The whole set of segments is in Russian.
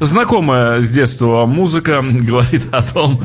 Знакомая с детства музыка говорит о том,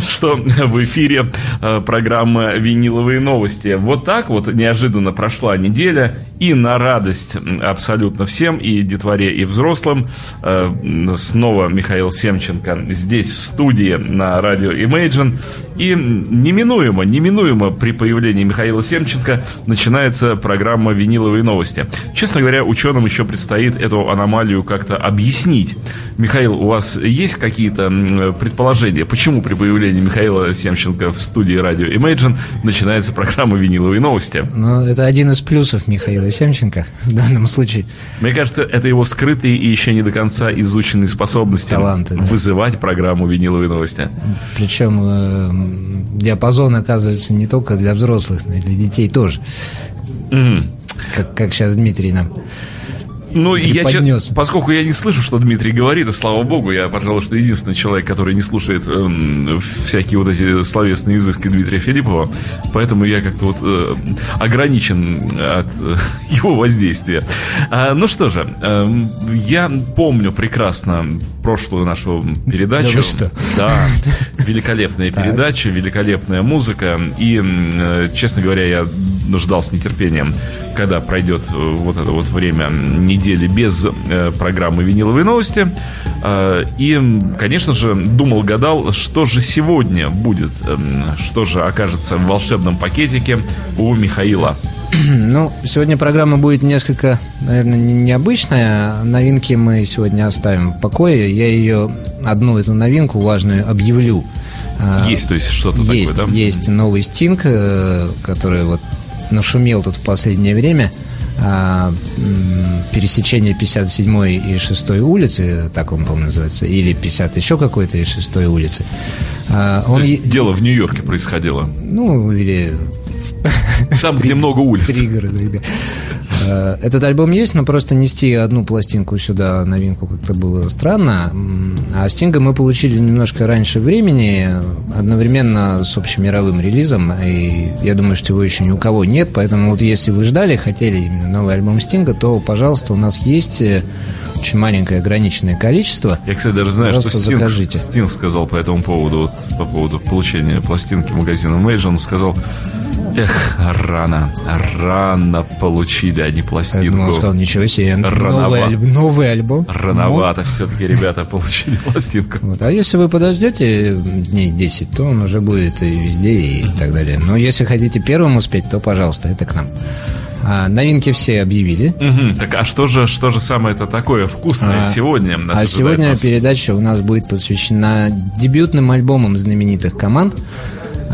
что в эфире э, программа «Виниловые новости». Вот так вот неожиданно прошла неделя, и на радость абсолютно всем, и детворе, и взрослым, э, снова Михаил Семченко здесь, в студии на радио Imagine. И неминуемо, неминуемо при появлении Михаила Семченко начинается программа «Виниловые новости». Честно говоря, ученым еще предстоит эту аномалию как-то объяснить. Михаил, у вас есть какие-то предположения, почему при появлении Михаила Семченко в студии радио Imagine начинается программа «Виниловые новости»? Ну, это один из плюсов Михаила Семченко в данном случае. Мне кажется, это его скрытые и еще не до конца изученные способности Таланты, да. вызывать программу «Виниловые новости». Причем диапазон оказывается не только для взрослых, но и для детей тоже. Mm. Как, как сейчас Дмитрий нам ну, я, поскольку я не слышу, что Дмитрий говорит, и слава богу, я, пожалуй, что единственный человек, который не слушает э, всякие вот эти словесные изыски Дмитрия Филиппова, поэтому я как-то вот э, ограничен от э, его воздействия. А, ну что же, э, я помню прекрасно прошлую нашу передачу. Да, вы что? да великолепная передача, великолепная музыка, и, э, честно говоря, я ждал с нетерпением, когда пройдет э, вот это вот время недели без э, программы «Виниловые новости». И, конечно же, думал, гадал, что же сегодня будет, э, что же окажется в волшебном пакетике у Михаила. Ну, сегодня программа будет несколько, наверное, необычная. Новинки мы сегодня оставим в покое. Я ее, одну эту новинку важную объявлю. А, есть, то есть что-то есть, такое, да? Есть новый Стинг, э, который вот нашумел тут в последнее время – а, пересечение 57 и 6 улицы, так он, по-моему, называется, или 50 еще какой-то и 6 улицы. А, он... Дело в Нью-Йорке происходило. Ну, или там, где много улиц. Пригороды, да. Э, этот альбом есть, но просто нести одну пластинку сюда, новинку, как-то было странно. А Стинга мы получили немножко раньше времени, одновременно с общемировым релизом. И я думаю, что его еще ни у кого нет. Поэтому вот если вы ждали, хотели именно новый альбом Стинга, то, пожалуйста, у нас есть э, очень маленькое ограниченное количество. Я, кстати, даже знаю, Просто что Стинг, закажите. Стинг сказал по этому поводу, вот, по поводу получения пластинки магазина Мэйджа, он сказал, Эх, рано, рано получили они пластинку. Я думал, сказал, ничего себе, новый, альб, новый альбом. Рановато ну. все-таки ребята получили пластинку. Вот. А если вы подождете дней 10, то он уже будет и везде и так далее. Но если хотите первым успеть, то, пожалуйста, это к нам. А, новинки все объявили. Угу, так а что же, что же самое это такое вкусное а, сегодня? Нас а сегодня нас... передача у нас будет посвящена дебютным альбомам знаменитых команд.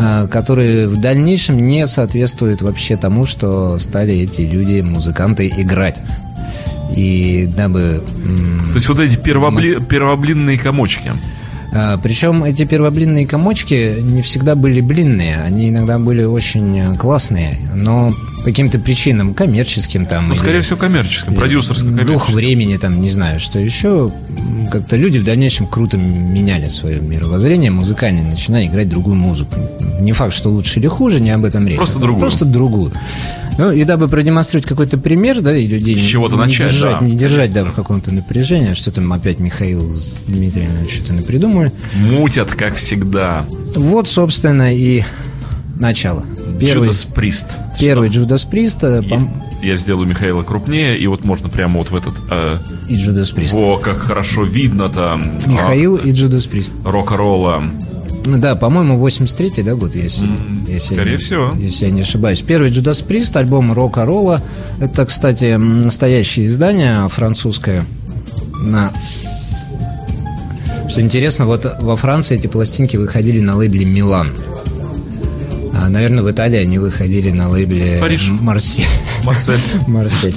А, которые в дальнейшем не соответствуют вообще тому, что стали эти люди, музыканты, играть. И дабы... То есть вот эти первобли... первоблинные комочки. А, Причем эти первоблинные комочки не всегда были блинные, они иногда были очень классные, но по каким-то причинам, коммерческим там. Ну, скорее всего, коммерческим, продюсерским, Дух времени там, не знаю, что еще. Как-то люди в дальнейшем круто меняли свое мировоззрение музыкальное, начиная играть другую музыку. Не факт, что лучше или хуже, не об этом речь. Просто другую. Просто другую. Ну, и дабы продемонстрировать какой-то пример, да, и людей с чего-то не, начать, держать, да. не держать, да, в каком-то напряжении, что там опять Михаил с Дмитрием что-то напридумали. Мутят, как всегда. Вот, собственно, и начало. Первый, Джудас Прист. Первый Джудас Прист. Э, я сделаю Михаила крупнее, и вот можно прямо вот в этот... Э, и Джудас Прист. Во, как хорошо видно там. Михаил а, и Джудас Прист. Рок-ролла. Ну да, по-моему, 83-й, да, год, если, mm, если, скорее я, всего. если я не ошибаюсь. Первый Джудас Прист, альбом Рока Ролла. Это, кстати, настоящее издание французское на что интересно, вот во Франции эти пластинки выходили на лейбле «Милан». А, наверное, в Италии они выходили на лейбле Париж. Марсель. Марсель. Марсель.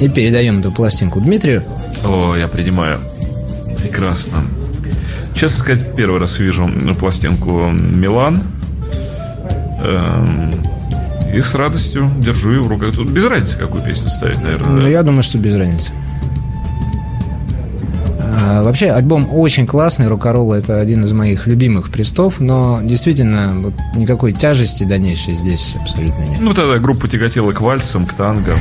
И передаем эту пластинку Дмитрию. О, я принимаю. Прекрасно. Честно сказать, первый раз вижу пластинку Милан. Эм, и с радостью держу ее в руках. Тут без разницы, какую песню ставить, наверное. Ну, да? я думаю, что без разницы. А, вообще альбом очень классный, Рокоролла это один из моих любимых престов, но действительно вот, никакой тяжести дальнейшей здесь абсолютно нет. Ну тогда группа тяготела к вальсам, к танго.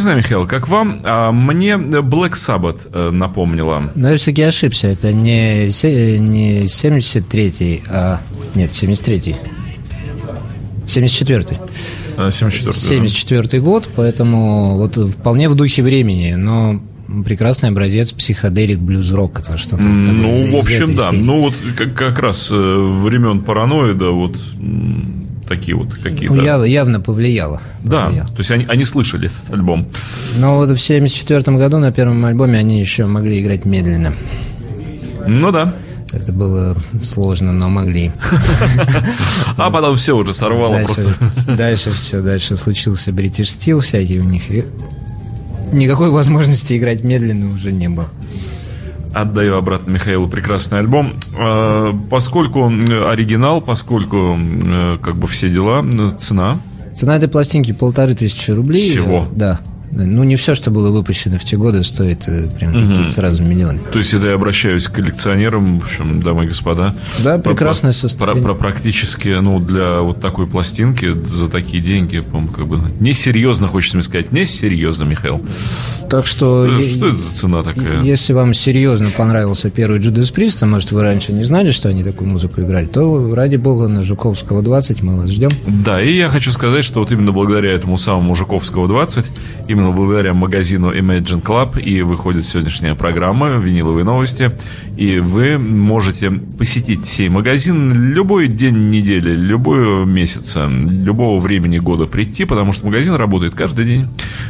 Знаю, Михаил, как вам, а мне Black Sabbath э, напомнила. Но я все-таки ошибся. Это не, не 73-й, а... Нет, 73-й. 74-й. 74 74 год, поэтому вот вполне в духе времени, но прекрасный образец психоделик блюз-рок. Это что-то Ну, в общем, да. Серии. Ну, вот как, как раз э, времен параноида, вот такие вот какие-то... Ну, яв, явно повлияло. Да, повлияло. то есть они, они слышали этот альбом. Но вот в 74 году на первом альбоме они еще могли играть медленно. Ну да. Это было сложно, но могли. А потом все уже сорвало дальше, просто. Дальше все, дальше случился бритиш стил всякий у них. И никакой возможности играть медленно уже не было. Отдаю обратно Михаилу прекрасный альбом. А, поскольку оригинал, поскольку как бы все дела, цена. Цена этой пластинки полторы тысячи рублей. Всего. Да. Ну, не все, что было выпущено в те годы, стоит э, прям угу. какие-то сразу миллионы. То есть, это я обращаюсь к коллекционерам, в общем, дамы и господа. Да, прекрасное состояние. Про, про практически, ну, для вот такой пластинки за такие деньги, по как бы несерьезно, хочется мне сказать, несерьезно, Михаил. Так что... Что, что это за цена такая? Если вам серьезно понравился первый Judas Priest, а может, вы раньше не знали, что они такую музыку играли, то, ради бога, на Жуковского 20 мы вас ждем. Да, и я хочу сказать, что вот именно благодаря этому самому Жуковского 20, именно именно благодаря магазину Imagine Club и выходит сегодняшняя программа «Виниловые новости». И вы можете посетить сей магазин любой день недели, любой месяца, любого времени года прийти, потому что магазин работает каждый день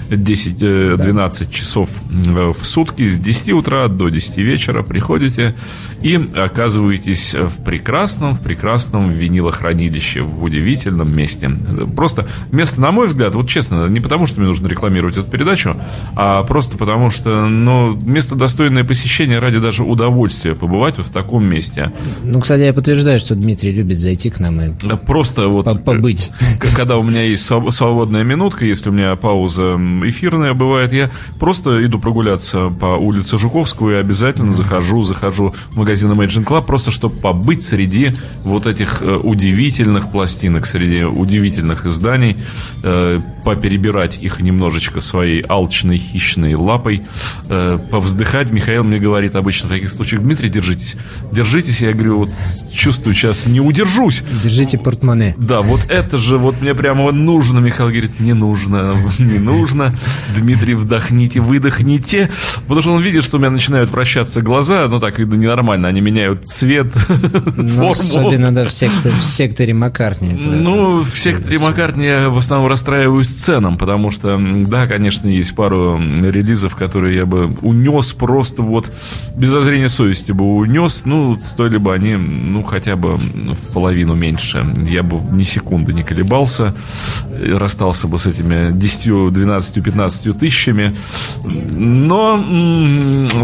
10-12 да. часов э, в сутки с 10 утра до 10 вечера приходите и оказываетесь в прекрасном, в прекрасном винилохранилище, в удивительном месте. Просто место, на мой взгляд, вот честно, не потому что мне нужно рекламировать эту передачу, а просто потому что, ну, место достойное посещения ради даже удовольствия побывать вот в таком месте. Ну, кстати, я подтверждаю, что Дмитрий любит зайти к нам и просто вот побыть. Когда у меня есть свободная минутка, если у меня пауза эфирная бывает, я просто иду прогуляться по улице Жуковскую и обязательно захожу, захожу в магазин Imagine Club, просто чтобы побыть среди вот этих э, удивительных пластинок, среди удивительных изданий, э, поперебирать их немножечко своей своей алчной, хищной лапой, э, повздыхать. Михаил мне говорит обычно в таких случаях, Дмитрий, держитесь. Держитесь, я говорю, вот чувствую, сейчас не удержусь. Держите портмоне. Да, вот это же вот мне прямо нужно. Михаил говорит, не нужно, не нужно. Дмитрий, вдохните, выдохните. Потому что он видит, что у меня начинают вращаться глаза, ну так, видно, ненормально. Они меняют цвет, ну, форму. Особенно, да, в секторе, в секторе Маккартни. Ну, в секторе Маккартни я в основном расстраиваюсь ценам, потому что, да, конечно, конечно, есть пару релизов, которые я бы унес просто вот без зазрения совести бы унес. Ну, стоили бы они, ну, хотя бы в половину меньше. Я бы ни секунды не колебался. Расстался бы с этими 10, 12, 15 тысячами. Но,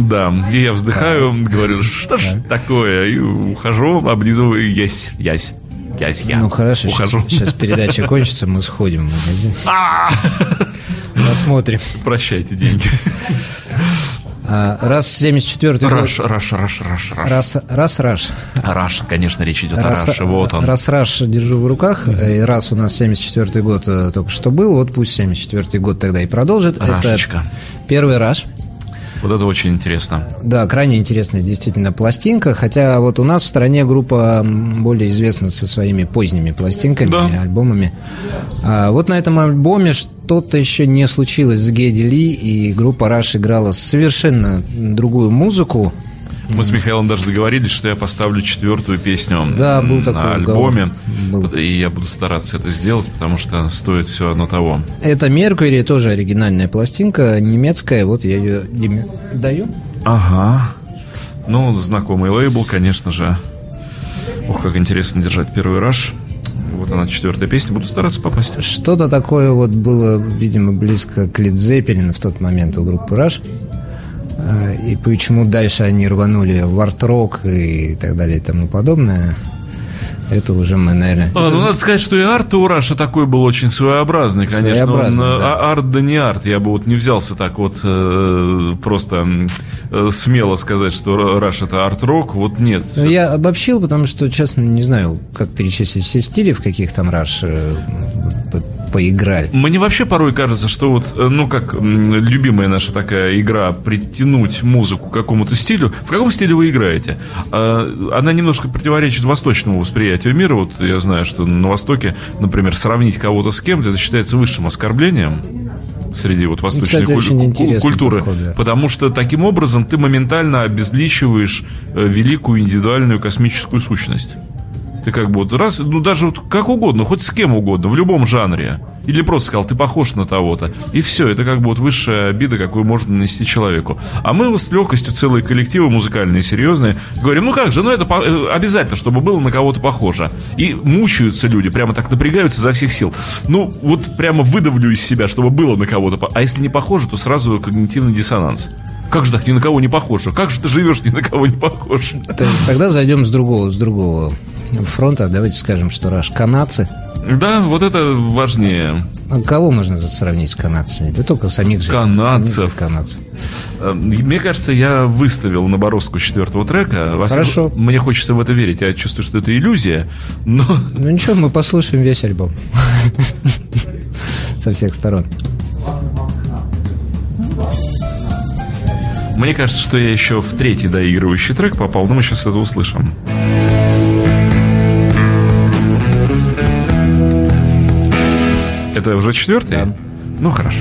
да, и я вздыхаю, говорю, что ж такое? И ухожу, облизываю, ясь, ясь. Ясь, я ну хорошо, ухожу. Сейчас, сейчас передача кончится, мы сходим в магазин. А! Посмотрим. Прощайте деньги. А, раз 74 год... Раш, раш, раш, раш, раш. Раз, раз, раш. Раш, конечно, речь идет раз, о раше, вот он. Раз, раш держу в руках, и раз у нас 74 год э, только что был, вот пусть 74 год тогда и продолжит. Рашечка. Это первый раш. Вот это очень интересно. Да, крайне интересная действительно пластинка, хотя вот у нас в стране группа более известна со своими поздними пластинками, да. альбомами. А вот на этом альбоме что-то еще не случилось с Геди Ли, и группа Rush играла совершенно другую музыку, мы с Михаилом даже договорились, что я поставлю четвертую песню да, был на такой альбоме. Был. И я буду стараться это сделать, потому что стоит все одно того. Это Меркури, тоже оригинальная пластинка, немецкая. Вот я ее Диме даю. Ага. Ну, знакомый лейбл, конечно же. Ох, как интересно держать первый Rush. Вот она, четвертая песня. Буду стараться попасть. Что-то такое вот было, видимо, близко к Led в тот момент у группы Rush. А, и почему дальше они рванули в арт-рок и так далее и тому подобное, это уже мы, наверное... А, ну, надо сказать, что и арт у Rush'а такой был очень своеобразный, конечно. Своеобразный, он, да. А, арт да не арт. Я бы вот не взялся так вот э, просто э, смело сказать, что Раш это арт-рок. Вот нет. Ну, я обобщил, потому что, честно, не знаю, как перечислить все стили, в каких там Раш э, поиграли. Мне вообще порой кажется, что вот, э, ну, как любимая наша такая игра притянуть музыку к какому-то стилю. В каком стиле вы играете? А, она немножко противоречит восточному восприятию мира. Вот я знаю, что на Востоке, например, сравнить кого-то с кем-то, это считается высшим оскорблением среди вот восточной Кстати, куль- культуры. Подход, да. Потому что таким образом ты моментально обезличиваешь э, великую индивидуальную космическую сущность. Ты как бы вот раз, ну даже вот как угодно, хоть с кем угодно, в любом жанре. Или просто сказал, ты похож на того-то. И все, это как бы вот высшая обида, какую можно нанести человеку. А мы с легкостью целые коллективы музыкальные, серьезные, говорим, ну как же, ну это э, обязательно, чтобы было на кого-то похоже. И мучаются люди, прямо так напрягаются за всех сил. Ну, вот прямо выдавлю из себя, чтобы было на кого-то. А если не похоже, то сразу когнитивный диссонанс. Как же так ни на кого не похоже? Как же ты живешь ни на кого не похож? Тогда зайдем с другого, с другого фронта. Давайте скажем, что раш канадцы. Да, вот это важнее. А Кого можно тут сравнить с канадцами? Да только самих же. Канадцев. самих же канадцев. Э, Мне кажется, я выставил на Боровску четвертого трека. Хорошо. Мне хочется в это верить. Я чувствую, что это иллюзия. Но Ну ничего, мы послушаем весь альбом. Со всех сторон. мне кажется, что я еще в третий доигрывающий трек попал. Но мы сейчас это услышим. Это уже четвертый? Да. Ну, хорошо.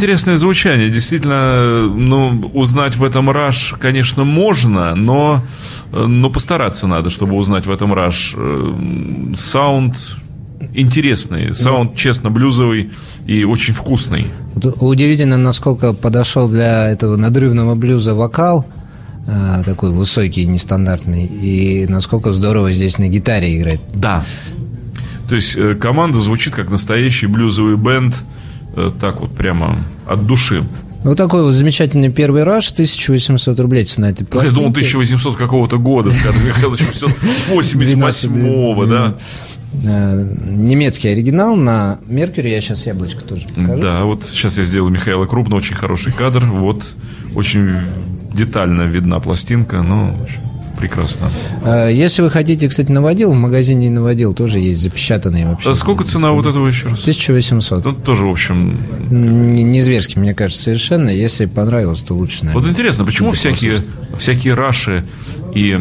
Интересное звучание. Действительно, ну, узнать в этом раш, конечно, можно, но, э, но постараться надо, чтобы узнать в этом раш. Э, Саунд интересный, саунд честно блюзовый и очень вкусный. Удивительно, насколько подошел для этого надрывного блюза вокал, а, такой высокий, нестандартный, и насколько здорово здесь на гитаре играть. Да. То есть э, команда звучит как настоящий блюзовый бенд, э, так вот прямо от души. Вот такой вот замечательный первый раш, 1800 рублей цена этой Я думал, пластинки. 1800 какого-то года, скажем, Михаил 1888 да. Э, Немецкий оригинал на Меркьюри. Я сейчас яблочко тоже покажу. Да, вот сейчас я сделаю Михаила Крупно, очень хороший кадр. Вот очень детально видна пластинка, но прекрасно. Э, Если вы хотите, кстати, наводил, в магазине наводил тоже есть запечатанные вообще. А сколько цена вот этого еще раз? 1800. Тут тоже, в общем... Не, не зверски, мне кажется, совершенно. Если понравилось, то лучше, наверное. Вот интересно, почему всякие, всякие Раши и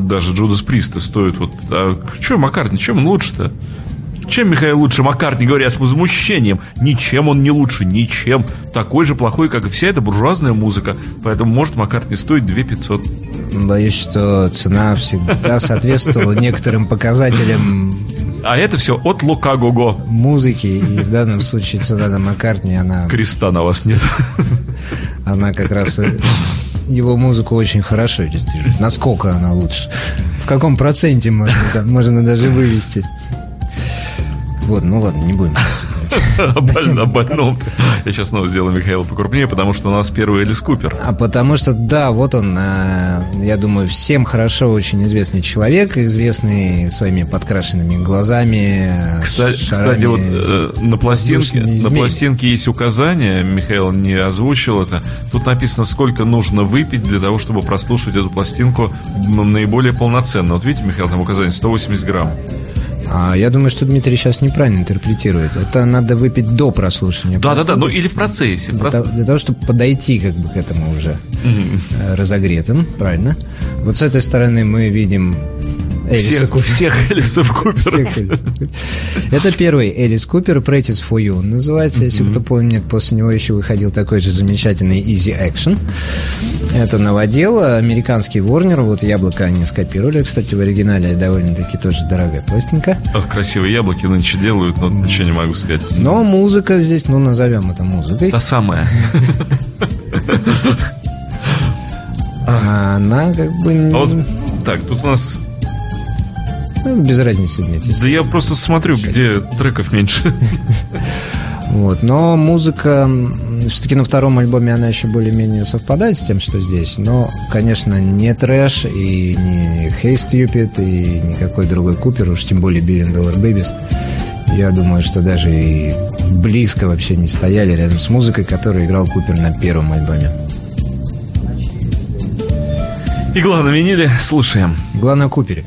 даже Джудас Присты стоят вот... А что Маккартни, чем лучше-то? Чем Михаил лучше Маккартни, говоря с возмущением? Ничем он не лучше, ничем. Такой же плохой, как и вся эта буржуазная музыка. Поэтому может Маккартни стоить 2 500. Боюсь, что цена всегда соответствовала некоторым показателям А это все от Лукагого. музыки. И в данном случае цена на Маккартни, она, Креста на вас нет. она как раз э, его музыку очень хорошо иллюстрирует. Насколько она лучше? В каком проценте можно, там, можно даже вывести? Вот, ну ладно, не будем. О боль- о больном. Я сейчас снова сделаю Михаила покрупнее, потому что у нас первый Элис Купер. А потому что, да, вот он, э, я думаю, всем хорошо очень известный человек, известный своими подкрашенными глазами. Кстати, вот э, на пластинке, на пластинке есть указание, Михаил не озвучил это. Тут написано, сколько нужно выпить для того, чтобы прослушать эту пластинку наиболее полноценно. Вот видите, Михаил, там указание 180 грамм. А, я думаю, что Дмитрий сейчас неправильно интерпретирует. Это надо выпить до прослушивания. Да-да-да, ну пластинки, или в процессе. Для, проц- того, для того, чтобы подойти как бы к этому уже э, разогретым, правильно? Вот с этой стороны мы видим Элиса Всех, всех Элисов Куперов. Это первый Элис Купер, Practice for You называется, если кто помнит. После него еще выходил такой же замечательный Easy Action. Это новодел, американский Warner. Вот яблоко они скопировали, кстати, в оригинале довольно-таки тоже дорогая пластинка. Ох, красивые яблоки нынче делают, но ничего не могу сказать. Но музыка здесь, ну, назовем это музыкой. Та самая. Она как бы... А вот так, тут у нас... ну, без разницы, Дмитрий. Да я просто смотрю, где треков меньше. Вот. Но музыка, все-таки на втором альбоме она еще более-менее совпадает с тем, что здесь. Но, конечно, не трэш и не Hey Stupid и никакой другой Купер, уж тем более Billion Dollar Babies. Я думаю, что даже и близко вообще не стояли рядом с музыкой, которую играл Купер на первом альбоме. Игла на виниле, слушаем. Главное, Купере.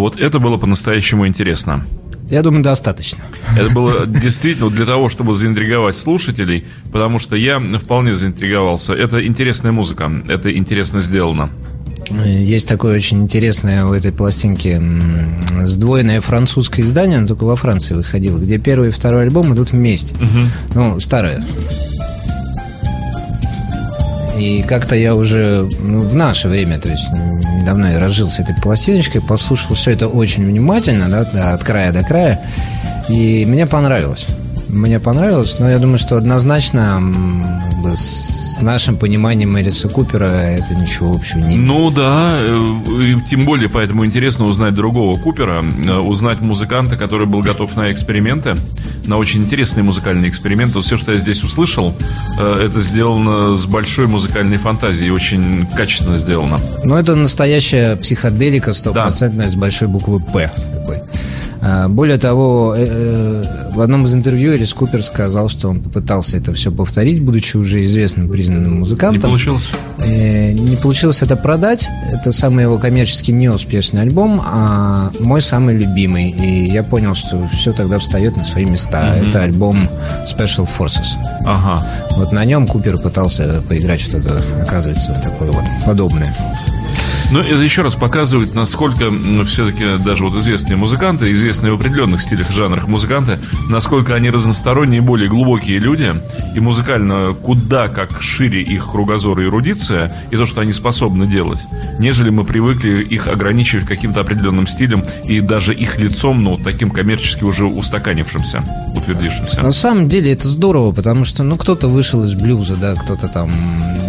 Вот это было по-настоящему интересно. Я думаю, достаточно. Это было действительно для того, чтобы заинтриговать слушателей, потому что я вполне заинтриговался. Это интересная музыка, это интересно сделано. Есть такое очень интересное у этой пластинки м, сдвоенное французское издание, оно только во Франции выходило, где первый и второй альбом идут вместе. Ну, старое. И как-то я уже ну, в наше время, то есть недавно я разжился этой пластиночкой, послушал все это очень внимательно, да, от края до края, и мне понравилось. Мне понравилось, но я думаю, что однозначно с нашим пониманием Эриса Купера это ничего общего не имеет. Ну да, э, тем более поэтому интересно узнать другого Купера, э, узнать музыканта, который был готов на эксперименты, на очень интересные музыкальные эксперименты. Вот все, что я здесь услышал, э, это сделано с большой музыкальной фантазией, очень качественно сделано. Ну, это настоящая психоделика стопроцентная с большой буквы «П». такой. А, Более того, э, э, в одном из интервью Элис Купер сказал, что он попытался это все повторить, будучи уже известным признанным Не музыкантом. получилось? Э, Не получилось это продать. Это самый его коммерчески неуспешный альбом, а мой самый любимый. И я понял, что все тогда встает на свои места. Это альбом Special Forces. Ага. Вот на нем Купер пытался поиграть что-то, оказывается, такое вот подобное. Ну, это еще раз показывает, насколько все-таки даже вот известные музыканты, известные в определенных стилях жанрах музыканты, насколько они разносторонние более глубокие люди, и музыкально куда как шире их кругозор и эрудиция, и то, что они способны делать, нежели мы привыкли их ограничивать каким-то определенным стилем и даже их лицом, ну, таким коммерчески уже устаканившимся, утвердившимся. На самом деле это здорово, потому что, ну, кто-то вышел из блюза, да, кто-то там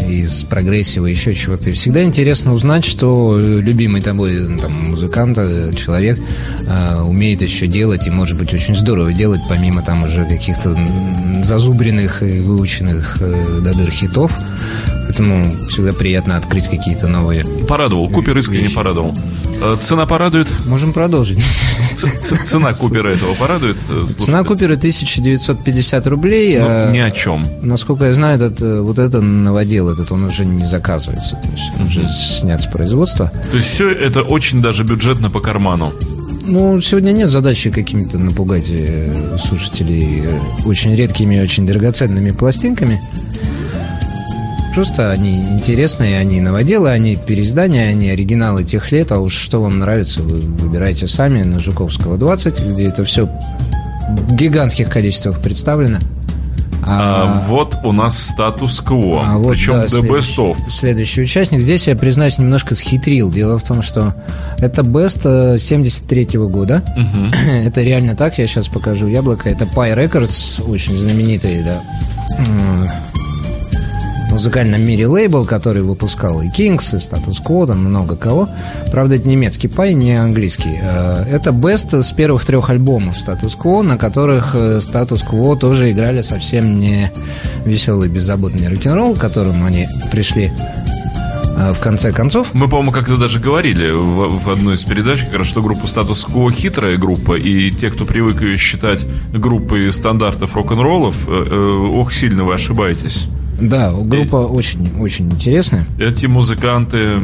из прогрессива, еще чего-то. И всегда интересно узнать, что любимый тобой там, музыкант, э, человек э, умеет еще делать, и, может быть, очень здорово делать, помимо там уже каких-то зазубренных и выученных э, до дыр хитов. Поэтому всегда приятно открыть какие-то новые. Порадовал, Купер искренне Вещи. порадовал. Э, Цена порадует? Можем продолжить. Ц- Цена Купера этого порадует? э, Цена? Купера 1950 рублей. Ну, а- ни о чем. Насколько я знаю, этот, э, вот это новодел этот, он уже не заказывается. То есть он уже снят с производства. То есть все это очень даже бюджетно по карману. Ну, сегодня нет задачи какими-то напугать слушателей очень редкими и очень драгоценными пластинками. Просто они интересные, они новоделы, они переиздания, они оригиналы тех лет, а уж что вам нравится, вы выбирайте сами на Жуковского 20, где это все в гигантских количествах представлено. А, вот у нас статус-кво. А вот, Причем да, the best of. следующий участник. Здесь я, признаюсь, немножко схитрил. Дело в том, что это Best э, 73 года. Это реально так, я сейчас покажу яблоко. Это Pie Records, очень знаменитый, да, музыкальном мире лейбл, который выпускал и Kings, и Status Quo, там много кого. Правда, это немецкий пай, не английский. Э, Это Best с первых трех альбомов Status Quo, на которых э, Status Quo тоже играли совсем не веселый, беззаботный рок-н-ролл, к которому они пришли э, в конце концов. Мы, по-моему, как-то даже говорили в, в одной из передач, как раз, что группа статус-кво хитрая группа, и те, кто привык ее считать группой стандартов рок-н-роллов, э, э, ох, сильно вы ошибаетесь. Да, группа очень-очень интересная. Эти музыканты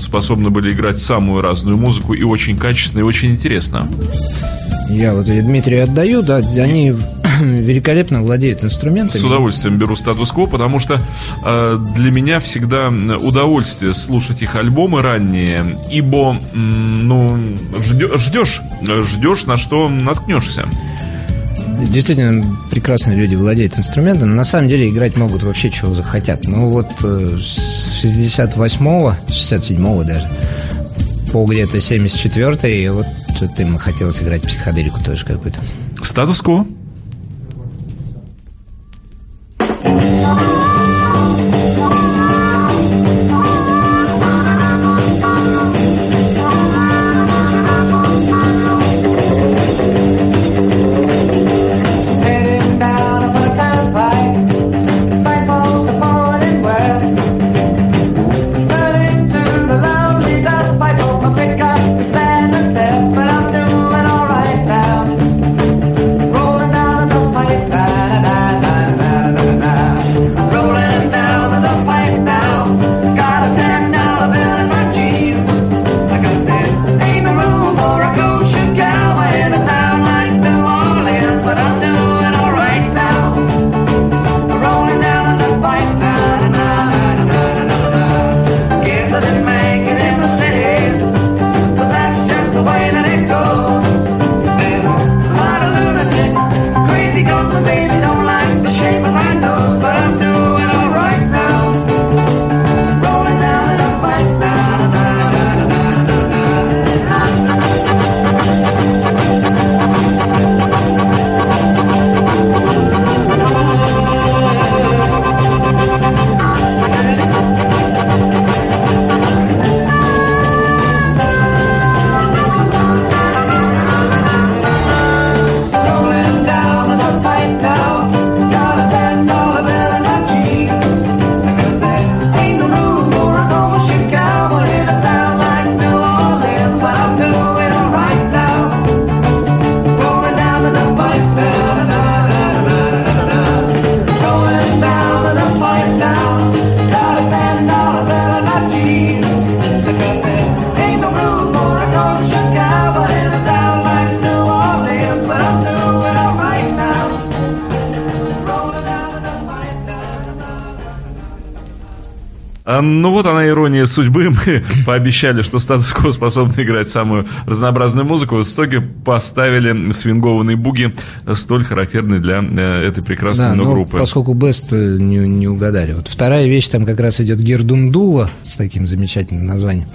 способны были играть самую разную музыку и очень качественно, и очень интересно. Я вот Дмитрию отдаю, да, они великолепно владеют инструментами. С удовольствием беру статус-кво, потому что э, для меня всегда удовольствие слушать их альбомы ранние, ибо, ну, ждешь, ждешь, на что наткнешься. Действительно, прекрасные люди владеют инструментом. На самом деле играть могут вообще чего захотят. Ну вот э, с 68-го, с 67-го даже, по где-то 74-й, вот им хотелось играть психоделику тоже какую-то. Статус-кво. Судьбы. Мы пообещали, что статус-кво способны играть самую разнообразную музыку. В итоге поставили свингованные буги, столь характерные для э, этой прекрасной Да, но но группы. поскольку Бест э, не, не угадали. Вот вторая вещь, там как раз идет Гердундула с таким замечательным названием.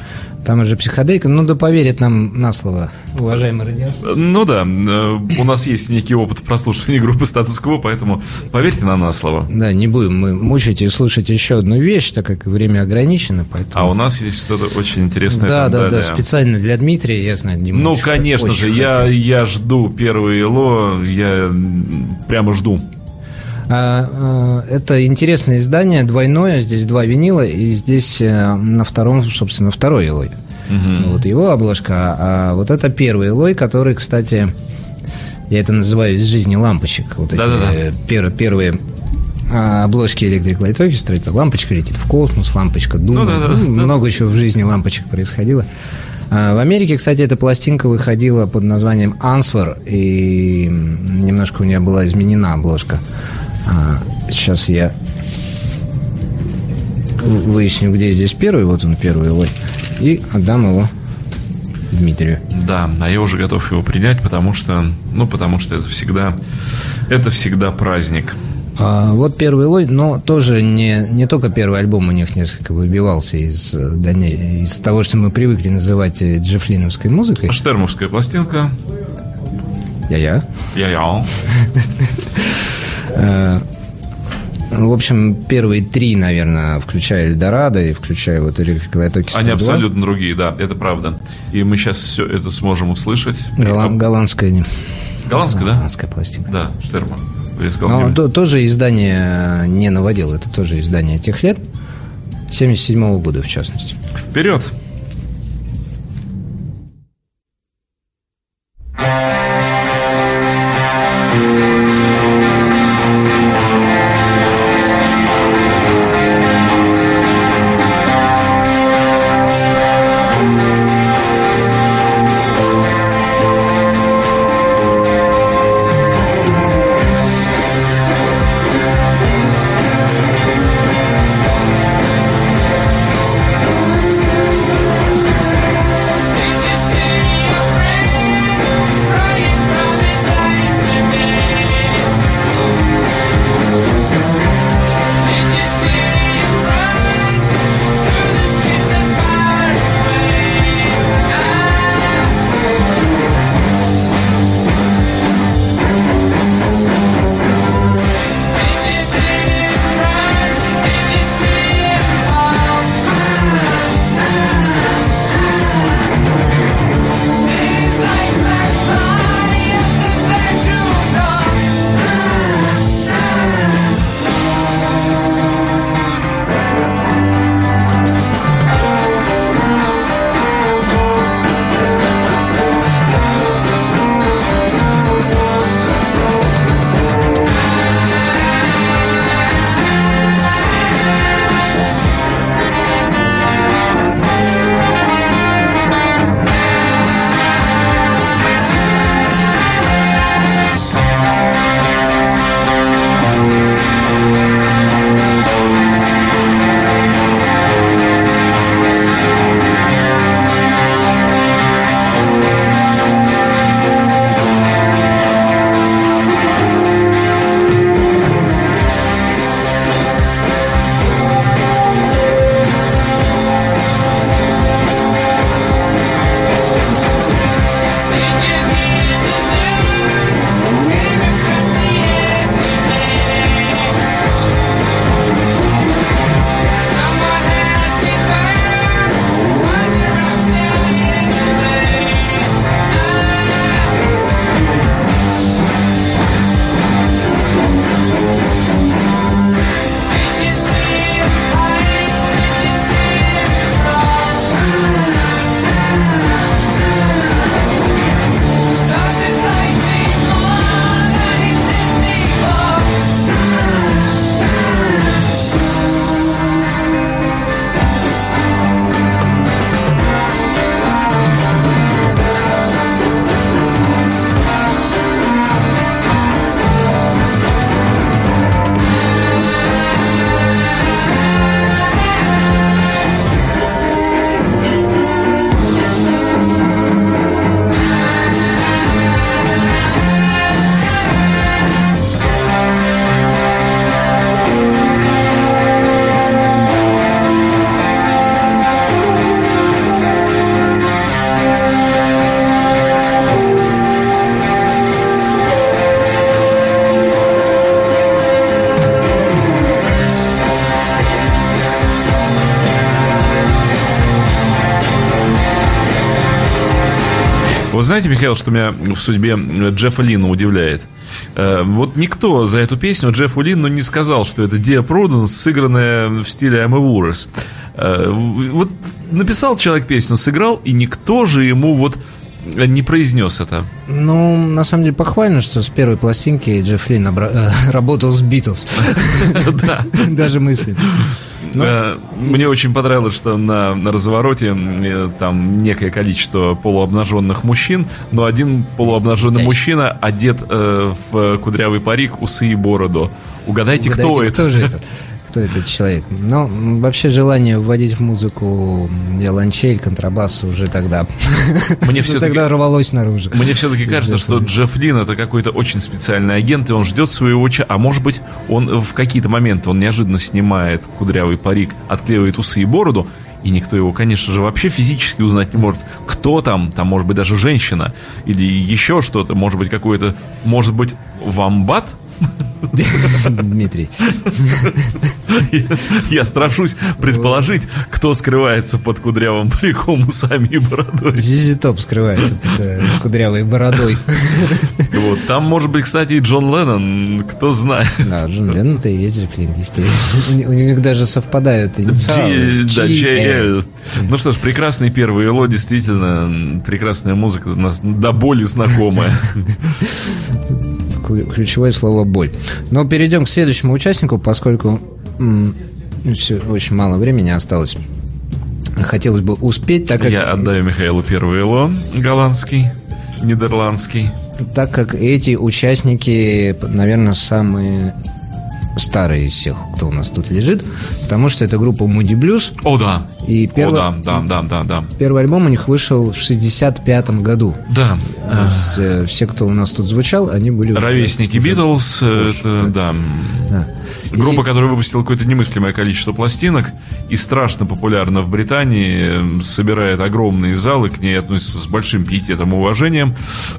Там уже психодейка. Ну да поверит нам на слово, уважаемый радиослушатель. Ну да, э, у нас есть некий опыт прослушивания группы статус-кво, поэтому поверьте нам на слово. Да, не будем мы мучить и слушать еще одну вещь, так как время ограничено, поэтому... А у нас есть что-то очень интересное. Да, там да, да, далее. специально для Дмитрия, я знаю, Дима Ну, конечно же, я, я жду первый ЛО, я прямо жду. А, а, это интересное издание, двойное, здесь два винила, и здесь э, на втором, собственно, второй Элой. Вот его обложка, а вот это первый Элой, который, кстати, я это называю из жизни лампочек. Вот эти Да-да-да. э, пер- первые а, обложки Electric Light Orchestra, это лампочка летит в космос, лампочка думает. да-да-да. Ну, много еще в жизни лампочек происходило. А, В Америке, кстати, эта пластинка выходила под названием Answer, и немножко у нее была изменена обложка. А, Сейчас я выясню, где здесь первый, вот он первый лой, и отдам его Дмитрию. Да, а я уже готов его принять, потому что, ну, потому что это всегда, это всегда праздник. А, вот первый лой, но тоже не, не только первый альбом у них несколько выбивался из, э, из того, что мы привыкли называть э, джефлиновской музыкой. Штермовская пластинка. Я-я. Я-я. Ну, В общем, первые три, наверное, включая Эльдорадо и включая вот Orchestra Они 2. абсолютно другие, да, это правда. И мы сейчас все это сможем услышать. Голланд- голландская, не- Голландская, да? голландская пластинка. Да, Штерма. Но то- тоже издание не наводил, это тоже издание тех лет, 77 года в частности. Вперед! Знаете, Михаил, что меня в судьбе Джеффа Лина удивляет? Э, Вот никто за эту песню Джеффу Лину не сказал, что это Диа Пруденс, сыгранная в стиле I'm a Walrus. Э, Вот написал человек песню, сыграл, и никто же ему вот не произнес это. Ну, на самом деле, похвально, что с первой пластинки Джефф Лин обра- э, работал с Битлз. Да. Даже мысленно. Ну, Э, Мне очень понравилось, что на, на развороте э, там некое количество полуобнаженных мужчин, но один полуобнаженный мужчина одет э, в кудрявый парик, усы и бороду. Угадайте, кто Угадайте, это? кто же этот? Кто этот человек? М, вообще желание вводить в музыку виолончель, контрабас уже тогда. Мне все-таки тогда рвалось наружу. Мне все-таки кажется, что Джефф Лин это какой-то очень специальный агент, и он ждет своего часа. А может быть, он в какие-то моменты он неожиданно снимает кудрявый парик, отклеивает усы и бороду, и никто его, конечно же, вообще физически узнать не может. Кто там? Там может быть даже женщина. Или еще что-то. Может быть, какой-то... Может быть, вамбат? Дмитрий. Я страшусь предположить, кто скрывается под кудрявым париком, усами и бородой. Зизи Топ скрывается под э, кудрявой бородой. Вот. Там, может быть, кстати, и Джон Леннон, кто знает. Да, Джон Леннон-то и есть Лин, действительно. У них даже совпадают инициалы. Да. JL. Ну что ж, прекрасный первый Эло, действительно, прекрасная музыка, нас до боли знакомая. Ключ- Ключевое слово «боль». Но перейдем к следующему участнику, поскольку м, всё- очень мало времени осталось. Хотелось бы успеть, так как, Я отдаю Михаилу первый Эло, голландский, нидерландский. так как эти участники, наверное, самые старые из всех, кто у нас тут лежит, потому что это группа Moody Blues, О, да. и О, первый, да, да, да, да, да. первый альбом у них вышел в 65 году. Да. То есть, э, все, кто у нас тут звучал, они были... уже- Ровесники уже Битлз, э, это, да. Да. Группа, которая выпустила какое-то немыслимое количество пластинок и страшно популярна в Британии, э, собирает огромные залы, к ней относятся с большим пиететом и уважением.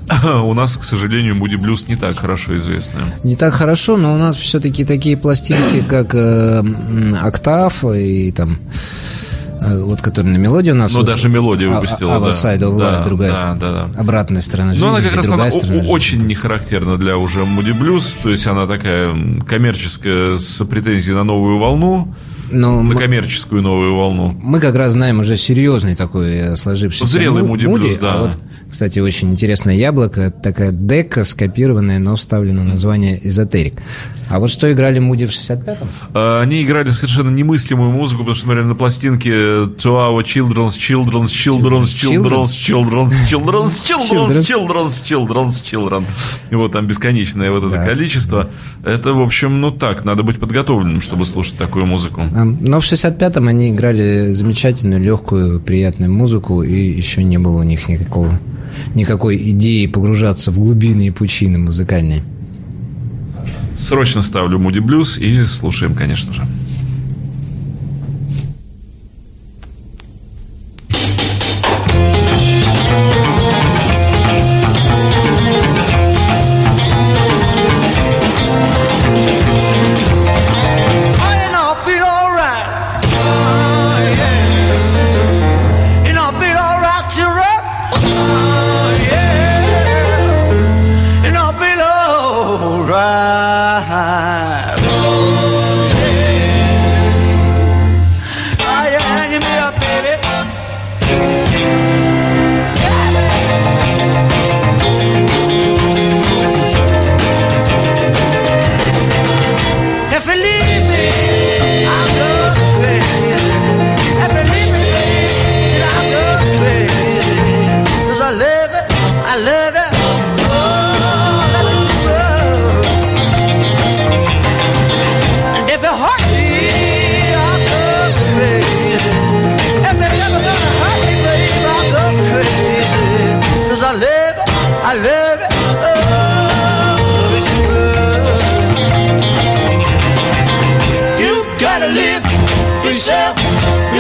У нас, к сожалению, Муди Блюз не так хорошо известны. Не так хорошо, но у нас все-таки такие пластинки, как э, «Октав» и там... э, Вот, который на мелодии у нас. Ну, вот, даже мелодия А- выпустила, а- да. Other Side of Life, Да, другая да, сторона. да, да. Обратная сторона жизни. Но она как раз она очень не характерна для уже Муди Блюз, то есть она такая коммерческая с претензией на новую волну, Но на мы, коммерческую новую волну. мы как раз знаем уже серьезный такой э, сложившийся Зрелый му- Moody Blues, да. А вот, кстати, очень интересное яблоко. Такая дека скопированная, но вставлено название «Эзотерик». А вот что играли Муди в 65-м? А, Они играли совершенно немыслимую музыку, потому что смотрели на пластинке Our Children's, Children's, Children's, Children's, Children's, Children's, Children's, Children's, Children's, Children. И вот там бесконечное вот это количество. Это, в общем, ну так, надо быть подготовленным, чтобы слушать такую музыку. А, Но в 65-м они играли замечательную, легкую, приятную музыку, и еще не было у них никакого, никакой идеи погружаться в глубины и пучины музыкальные. Срочно ставлю Муди Блюз и слушаем, конечно же.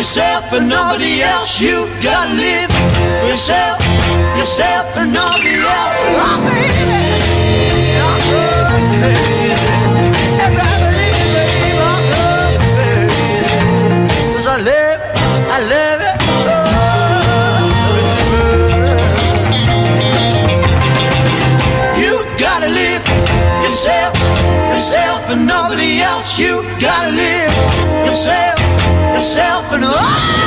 yourself and nobody else. You gotta live yourself, yourself and nobody else. I'm I I it. Oh, you gotta live yourself, yourself and nobody else. You gotta live yourself yourself, and oh,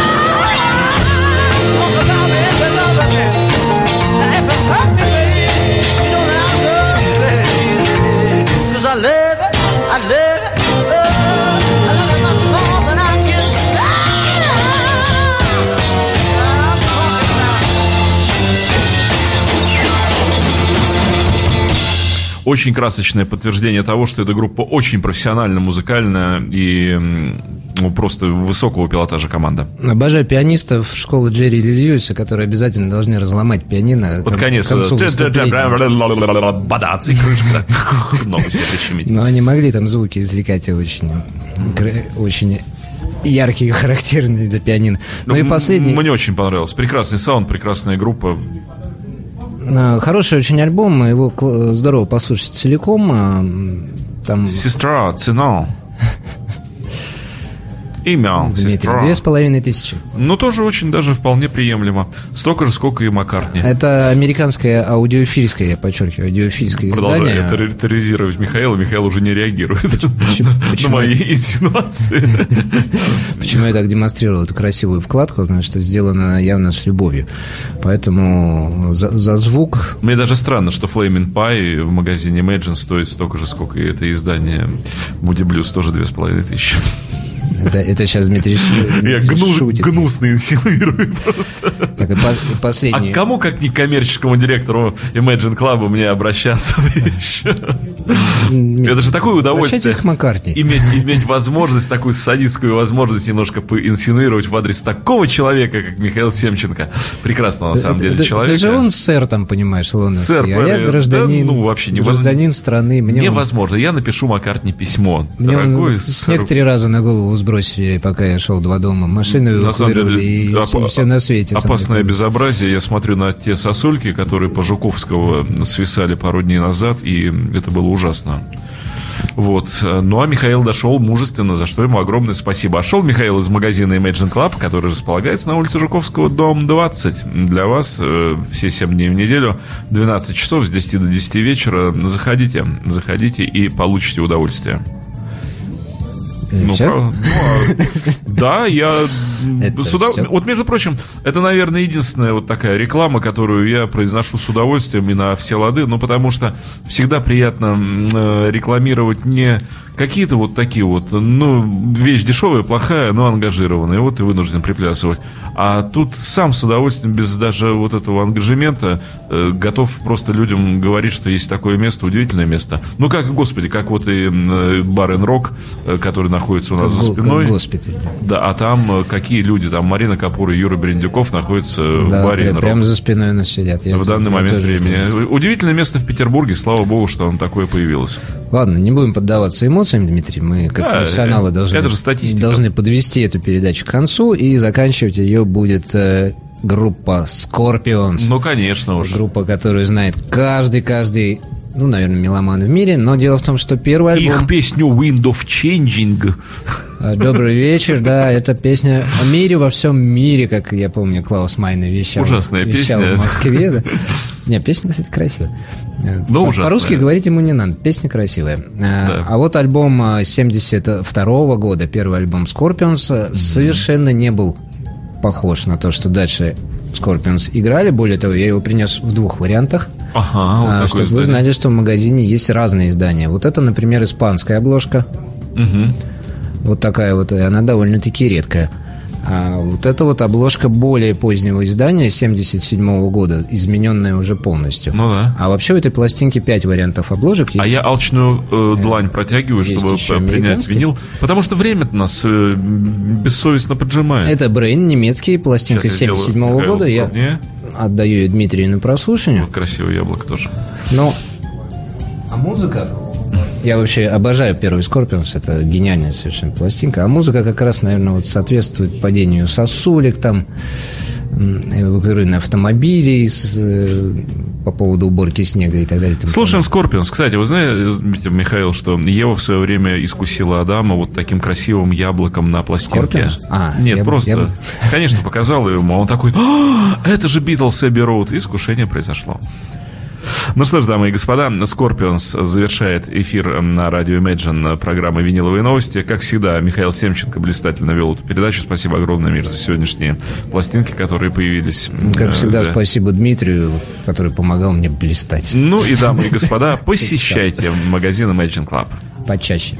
Очень красочное подтверждение того, что эта группа очень профессионально, музыкальная и ну, просто высокого пилотажа команда. Обожаю пианистов школы Джерри Льюиса, которые обязательно должны разломать пианино Под конец. и. Но они могли там звуки извлекать очень, очень яркие и характерные для пианино. Ну и М- последний. Мне очень понравилось. Прекрасный саунд, прекрасная группа. А, Хороший очень альбом, его здорово послушать целиком. а, Там Сестра, цена. Имя, Дмитрий, сестра. две с половиной тысячи. Ну, тоже очень даже вполне приемлемо. Столько же, сколько и Маккартни. Это американское аудиофильское, я подчеркиваю, аудиофильское Продолжаю издание. террори- терроризировать Михаила. Михаил уже не реагирует Почему- на почему мои инсинуации. Почему я так демонстрировал эту красивую вкладку? Потому что сделано явно с любовью. Поэтому за, за звук Мне даже странно, что Flaming Pie в магазине Imagine стоит столько же, сколько и это издание Moody Blues, тоже две с половиной тысячи. Это, это сейчас Дмитрий, Я гну- шутит. гнусно инсинуирую просто. Так, и, по- и последний. А кому, как не коммерческому директору Imagine Club, мне обращаться еще? Это же такое удовольствие. К Маккартни. Иметь, иметь возможность, такую садистскую возможность немножко поинсинуировать в адрес такого человека, как Михаил Семченко. Прекрасного, на самом деле, человека. Это же он сэр там, понимаешь, лондонский. Сэр, а я гражданин, да, ну, вообще невозможно. гражданин страны. Мне он- Невозможно. Я напишу Маккартни письмо. Мне он Дорогой снег сэр, три раза на голову сбросили, пока я шел два дома. Машину на эвакуировали, деле, и опа- все на свете. Опасное безобразие. Я смотрю на те сосульки, которые по Жуковского свисали пару дней назад, и это было ужасно. Вот. Ну, а Михаил дошел мужественно, за что ему огромное спасибо. А шел Михаил из магазина Imagine Club, который располагается на улице Жуковского, дом 20. Для вас э, все 7 дней в неделю, 12 часов с 10 до 10 вечера. Заходите, заходите и получите удовольствие. И Ну. Ну, а, да, я с удов-? Вот, между прочим, это, наверное, единственная вот такая реклама, которую я произношу с удовольствием и на все лады, ну, потому что всегда приятно э, рекламировать не какие-то вот такие вот, ну, вещь дешевая, плохая, но ангажированная, вот ты вынужден приплясывать. А тут сам с удовольствием, без даже вот этого ангажемента, э, готов просто людям говорить, что есть такое место, удивительное место. Ну, как, господи, как вот и э, бар Рок, э, который находится у нас за Го- спиной. Госпиталь. Да, а там э, какие люди? Там Марина Капур и Юра Берендюков находятся в Да, баре прям, прямо за спиной у нас сидят. Я в данный момент времени. Удивительное место в Петербурге, слава богу, что оно такое появилось. Ладно, не будем поддаваться эмоциям, Дмитрий. Мы, как Да, профессионалы, должны, это же статистика. должны подвести эту передачу к концу, и заканчивать ее будет э, группа Scorpions. Ну, конечно уж. Группа, которую знает каждый-каждый, ну, наверное, меломан в мире. Но дело в том, что первый альбом... Их песню Wind of Changing. э, Добрый вечер, да, это песня о мире во всем мире, как я помню, Клаус Майна вещал, Ужасная вещал песня. в Москве. да. Не, песня, кстати, красивая. Э, Ну, по-. По-русски говорить ему не надо, песня красивая. Э, Да. А вот альбом э, 72 года, первый альбом Scorpions, э, совершенно не был похож на то, что дальше Scorpions играли. Более того, я его принес в двух вариантах. Ага, вот А, чтобы вы издание. знали, что в магазине есть разные издания. Вот это, например, испанская обложка. Мгм. Вот такая вот, и она довольно-таки редкая. А вот эта вот обложка более позднего издания, 77 года, измененная уже полностью. Ну да. А вообще у этой пластинки 5 вариантов обложек есть. А я алчную э, длань протягиваю, есть чтобы принять винил. Потому что время нас э, бессовестно поджимает. Это Брейн, немецкий, пластинка Сейчас я сделаю 77 Михаилу года. Я крупнее. отдаю ее Дмитрию на прослушивание. Вот красивое яблоко тоже. Но... А музыка? Я вообще обожаю первый Скорпионс, это гениальная совершенно пластинка. А музыка как раз, наверное, вот соответствует падению сосулек, там, эвакуированные автомобилей с, э, по поводу уборки снега и так далее. Слушаем Скорпионс. Кстати, вы знаете, Михаил, что Ева в свое время искусила Адама вот таким красивым яблоком на пластинке. Скорпионс? А, Нет, я просто, я конечно, показал ему, а он такой, «А, это же Битлз Эбби Роуд. Искушение произошло. Ну что ж, дамы и господа, Scorpions завершает эфир на радио Imagine программы «Виниловые новости». Как всегда, Михаил Семченко блистательно вел эту передачу. Спасибо огромное, Мир, за сегодняшние пластинки, которые появились. Как Э, всегда, да. спасибо Дмитрию, который помогал мне блистать Ну и, дамы и господа, посещайте магазин Imagine Club. почаще.